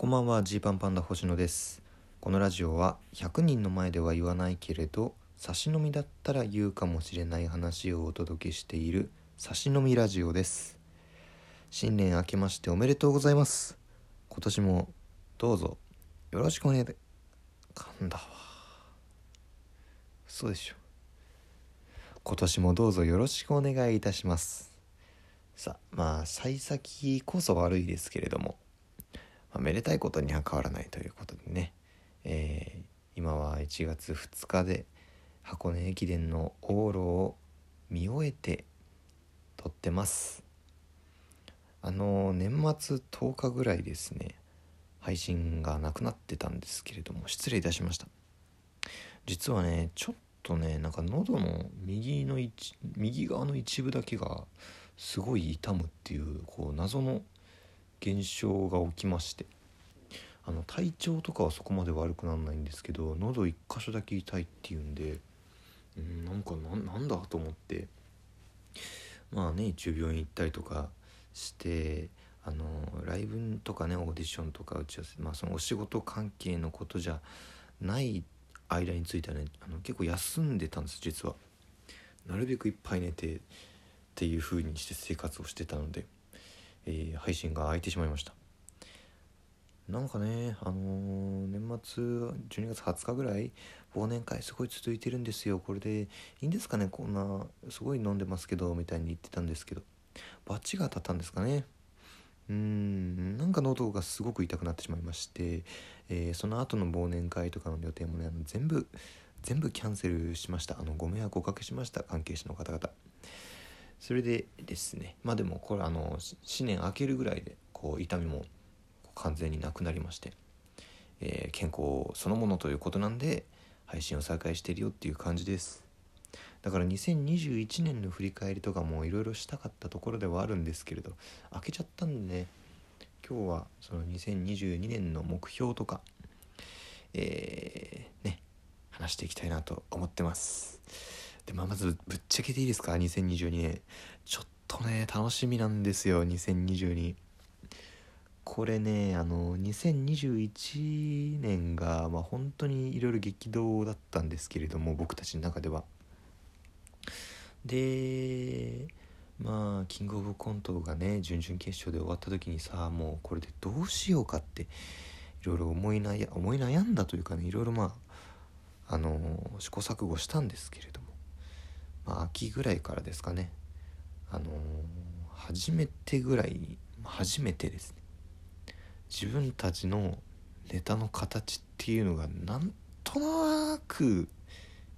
こんばんはジーパンパンダ星野です。このラジオは100人の前では言わないけれど差し飲みだったら言うかもしれない話をお届けしている差し飲みラジオです。新年明けましておめでとうございます。今年もどうぞよろしくお願い。噛んだわ。そうでしょ。今年もどうぞよろしくお願いいたします。さあまあ幸先こそ悪いですけれども。まあ、めでたいことには変わらないということでね、えー、今は1月2日で箱根駅伝の往路を見終えて撮ってます。あの年末10日ぐらいですね配信がなくなってたんですけれども失礼いたしました。実はねちょっとねなんか喉の右の右側の一部だけがすごい痛むっていうこう謎の現象が起きましてあの体調とかはそこまで悪くならないんですけど喉一箇所だけ痛いっていうんでうんなんかなんだと思ってまあね一応病院行ったりとかしてあのライブとかねオーディションとか打ち合わせまあそのお仕事関係のことじゃない間についてはねあの結構休んでたんです実は。なるべくいっぱい寝てっていう風にして生活をしてたので。えー、配信が空いてしまいました。なんかねあのー、年末12月20日ぐらい忘年会すごい続いてるんですよ。これでいいんですかねこんなすごい飲んでますけどみたいに言ってたんですけど。バチが当たったんですかね。うーんなんか喉がすごく痛くなってしまいまして、えー、その後の忘年会とかの予定もねあの全部全部キャンセルしました。あのご迷惑をおかけしました関係者の方々。それでですねまあでもこれあの新年明けるぐらいでこう痛みも完全になくなりまして、えー、健康そのものということなんで配信を再開してるよっていう感じです。だから2021年の振り返りとかもいろいろしたかったところではあるんですけれど開けちゃったんでね今日はその2022年の目標とかえー、ね話していきたいなと思ってます。で、まあ、まずぶっちゃけていいですか？2022年ちょっとね楽しみなんですよ2022これねあの2021年が、まあ、本当にいろいろ激動だったんですけれども僕たちの中では。でまあキングオブコントがね準々決勝で終わった時にさもうこれでどうしようかっていろいろ思い悩んだというかねいろいろまああの試行錯誤したんですけれどまあ、秋ぐらいからですかね。あのー、初めてぐらい初めてですね。自分たちのネタの形っていうのがなんとなく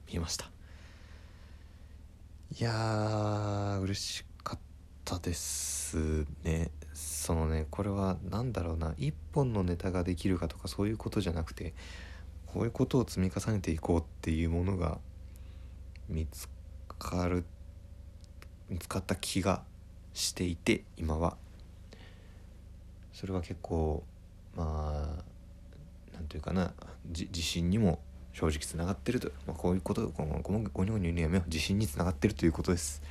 見えました。いやー嬉しかったですね。そのねこれは何だろうな。一本のネタができるかとかそういうことじゃなくてこういうことを積み重ねていこうっていうものが見つかる見つかった気がしていて今は。それは結構まあ何て言うかな自信にも正直つながってると、まあ、こういうことこのゴニゴニゴニ言うのやめよう自信につながってるということです。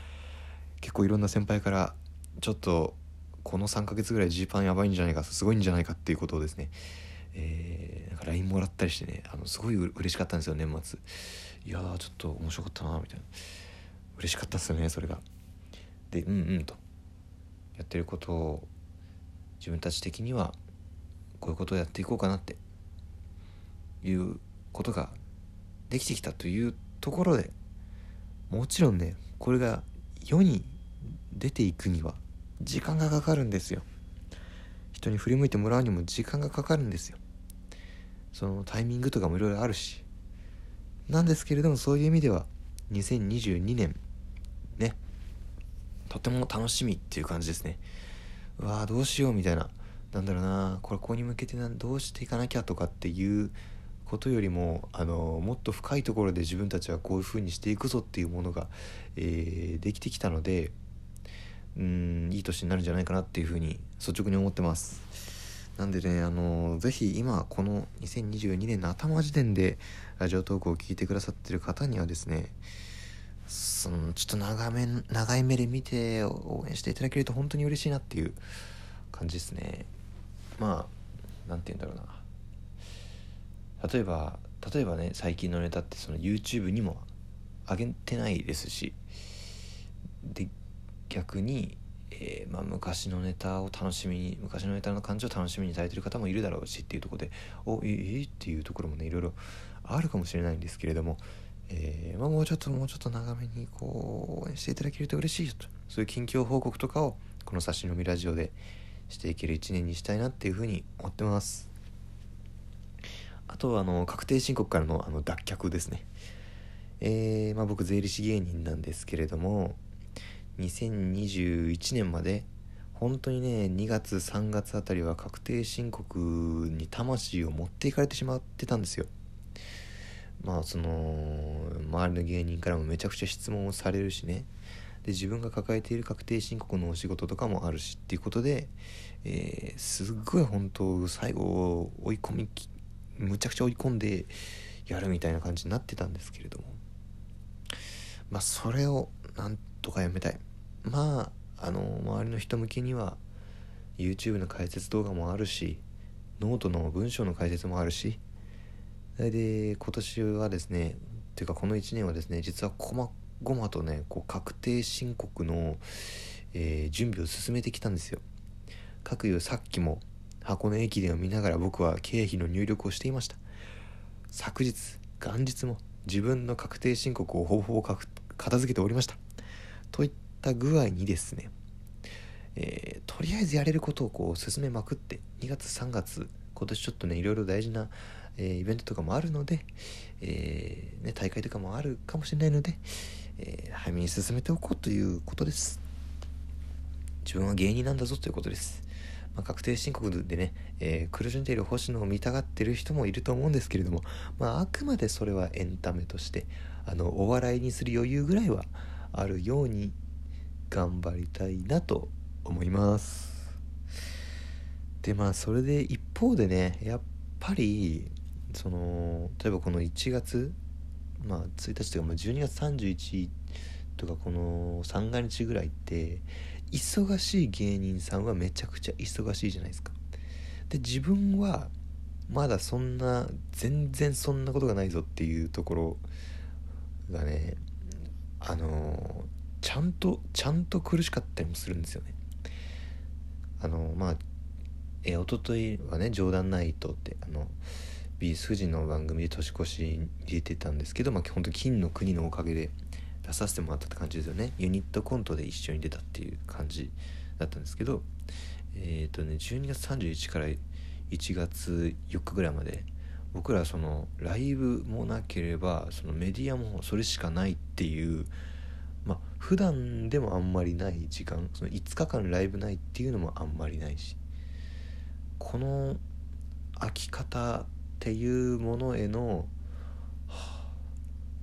結構いろんな先輩からちょっとこの3ヶ月ぐらいジーパンやばいんじゃないかすごいんじゃないかっていうことをですねえー、なんか LINE もらったりしてねあのすごい嬉しかったんですよ年末。いやーちょっと面白かったなみたいな。嬉しかったっすよねそれが。でうんうんと。やってることを自分たち的にはこういうことをやっていこうかなって。いうことができてきたというところでもちろんねこれが世に出ていくには時間がかかるんですよ。人に振り向いてもらうにも時間がかかるんですよ。そのタイミングとかもいろいろあるし。なんですけれどもそういう意味では2022年ね。とても楽しみっていう感じですね。うわーどうしようみたいな。なんだろうな。これここに向けてなどうしていかなきゃとかっていうことよりもあのもっと深いところで自分たちはこういう風にしていくぞっていうものが、えー、できてきたのでうんいい年になるんじゃないかなっていう風に率直に思ってます。なんでねあの是非今この2022年の頭時点でラジオトークを聞いてくださってる方にはですねそのちょっと長め長い目で見て応援していただけると本当に嬉しいなっていう感じですね。まあ何て言うんだろうな。例えば例えばね最近のネタってその YouTube にも上げてないですしで逆に、えー、まあ、昔のネタを楽しみに昔のネタの感じを楽しみにされてる方もいるだろうしっていうとこでおえー、っていうところもねいろいろあるかもしれないんですけれども、えー、まあ、もうちょっともうちょっと長めにこう応援していただけると嬉しいよと。そういう近況報告とかをこの差し飲みラジオでしていける一年にしたいなっていうふうに思ってます。あとはあの確定申告からのあの脱却ですね。えー、まあ、僕税理士芸人なんですけれども2021年まで本当にね2月3月あたりは確定申告に魂を持っていかれてしまってたんですよ。まあその周りの芸人からもめちゃくちゃ質問をされるしね。で自分が抱えている確定申告のお仕事とかもあるしっていうことで、えー、すっごい本当最後追い込みむちゃくちゃ追い込んでやるみたいな感じになってたんですけれども。まあそれをなんとかやめたい。まああの周りの人向けには YouTube の解説動画もあるしノートの文章の解説もあるしで今年はですねっていうかこの1年はですね実はこまごまとねこう確定申告の、えー、準備を進めてきたんですよ。各いうさっきも箱根駅伝を見ながら僕は経費の入力をしていました。昨日元日も自分の確定申告をほぼほぼ片付けておりました。といった具合にですね、えー、とりあえずやれることをこう進めまくって2月3月今年ちょっとねいろいろ大事な、えー、イベントとかもあるので、えー、ね、大会とかもあるかもしれないので、え早めに進めておこうということです。自分は芸人なんだぞということです。まあ、確定申告でね、えー、苦しんでいる星野を見たがってる人もいると思うんですけれども、まあ、あくまでそれはエンタメとしてあのお笑いにする余裕ぐらいはあるように頑張りたいなと思います。でまあそれで一方でねやっぱりその例えばこの1月まあ1日というか12月31とかこの三が日ぐらいって忙しい芸人さんはめちゃくちゃ忙しいじゃないですか。で自分はまだそんな全然そんなことがないぞっていうところがねあのちゃんとちゃんと苦しかったりもするんですよね。あのまあえ一昨日はね「冗談ナイト」ってあのビースフジの番組で年越し入れてたんですけどまあ本当金の国のおかげで出させてもらったって感じですよね。ユニットコントで一緒に出たっていう感じだったんですけどえっ、ー、とね12月31日から1月4日ぐらいまで僕らそのライブもなければそのメディアもそれしかないっていうまあ普段でもあんまりない時間その5日間ライブないっていうのもあんまりないしこの飽き方っていうものへの、は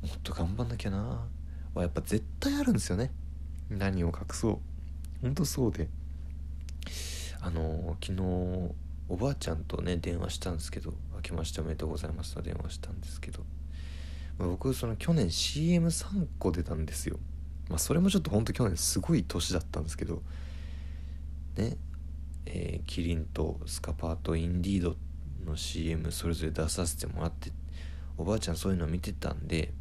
あ、もっと頑張んなきゃな。はやっぱ絶対あるんですよね。何を隠そう。ほんとそうで。あの昨日おばあちゃんとね電話したんですけど「明けましておめでとうございます」と電話したんですけど、僕その去年 CM3 個出たんですよ。まあそれもちょっとほんと去年すごい年だったんですけどねえー、キリンとスカパーとインディードっの CM それぞれ出させてもらっておばあちゃんそういうの見てたんで、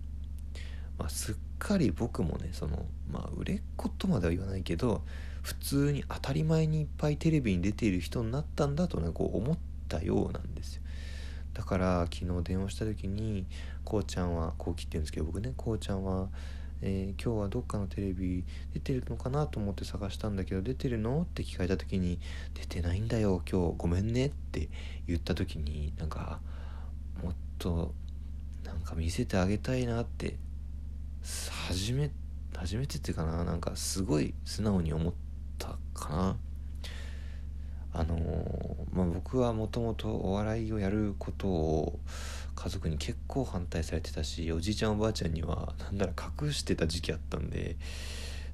まあ、すっかり僕もねそのまあ売れっ子とまでは言わないけど普通に当たり前にいっぱいテレビに出ている人になったんだとねこう思ったようなんですよ。だから昨日電話した時にこうちゃんはこう切ってるんですけど僕ねこうちゃんは、えー、今日はどっかのテレビ出てるのかなと思って探したんだけど出てるの？って聞かれた時に出てないんだよ今日ごめんねって言った時になんかもっとなんか見せてあげたいなって初め初めてっていうかななんかすごい素直に思ったかな。あのまあ僕はもともとお笑いをやることを家族に結構反対されてたしおじいちゃんおばあちゃんには何なら隠してた時期あったんで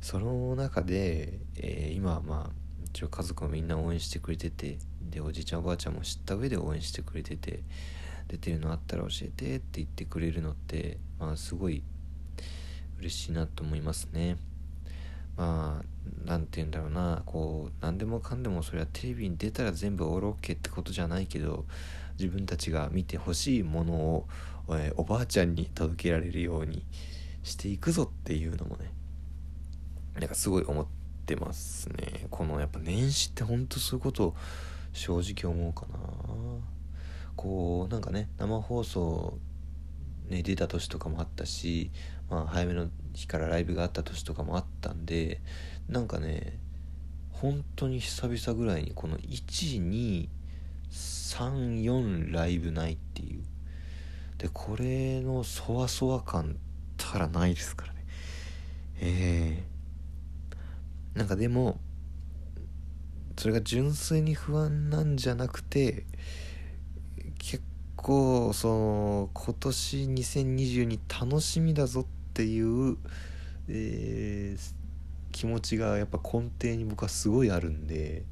その中で、えー、今はまあ一応家族もみんな応援してくれててでおじいちゃんおばあちゃんも知った上で応援してくれてて出てるのあったら教えてって言ってくれるのってまあすごい嬉しいなと思いますね。まあ何て言うんだろうなこう何でもかんでもそれはテレビに出たら全部オールオッケーってことじゃないけど自分たちが見てほしいものを、えー、おばあちゃんに届けられるようにしていくぞっていうのもねなんかすごい思ってますね。このやっぱ年始ってほんとそういうこと正直思うかな。こうなんかね生放送ね出た年とかもあったし、まあ、早めの日からライブがあった年とかもあったんでなんかね本当に久々ぐらいにこの1 2 34ライブないっていう。でこれのそわそわ感たらないですからね。えー、なんかでもそれが純粋に不安なんじゃなくて結構その今年2022楽しみだぞっていう、えー、気持ちがやっぱ根底に僕はすごいあるんで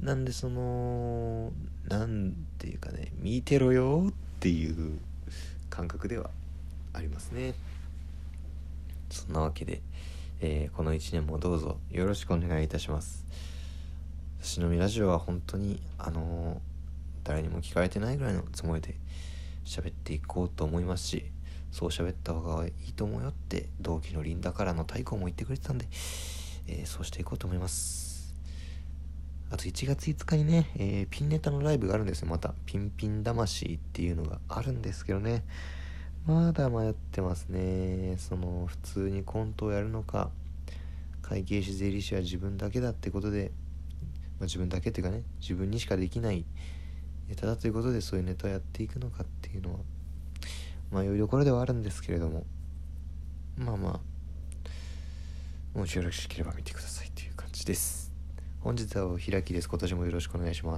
なんでそのなんていうかね見てろよっていう感覚ではありますね。そんなわけで、えー、この1年もどうぞよろしくお願いいたします。私のみラジオは本当にあのー、誰にも聞かれてないぐらいのつもりで喋っていこうと思いますしそう喋った方がいいと思うよって同期のリンダからの太鼓も言ってくれてたんで、えー、そうしていこうと思います。あと1月5日にね、えー、ピンネタのライブがあるんですよ。またピンピン魂っていうのがあるんですけどね。まだ迷ってますね。その普通にコントをやるのか会計士税理士は自分だけだってことで、まあ、自分だけっていうかね自分にしかできないネタだということでそういうネタをやっていくのかっていうのはまあ良いどころではあるんですけれども。まあまあもしよろしければ見てくださいという感じです。本日はお開きです。今年もよろしくお願いします。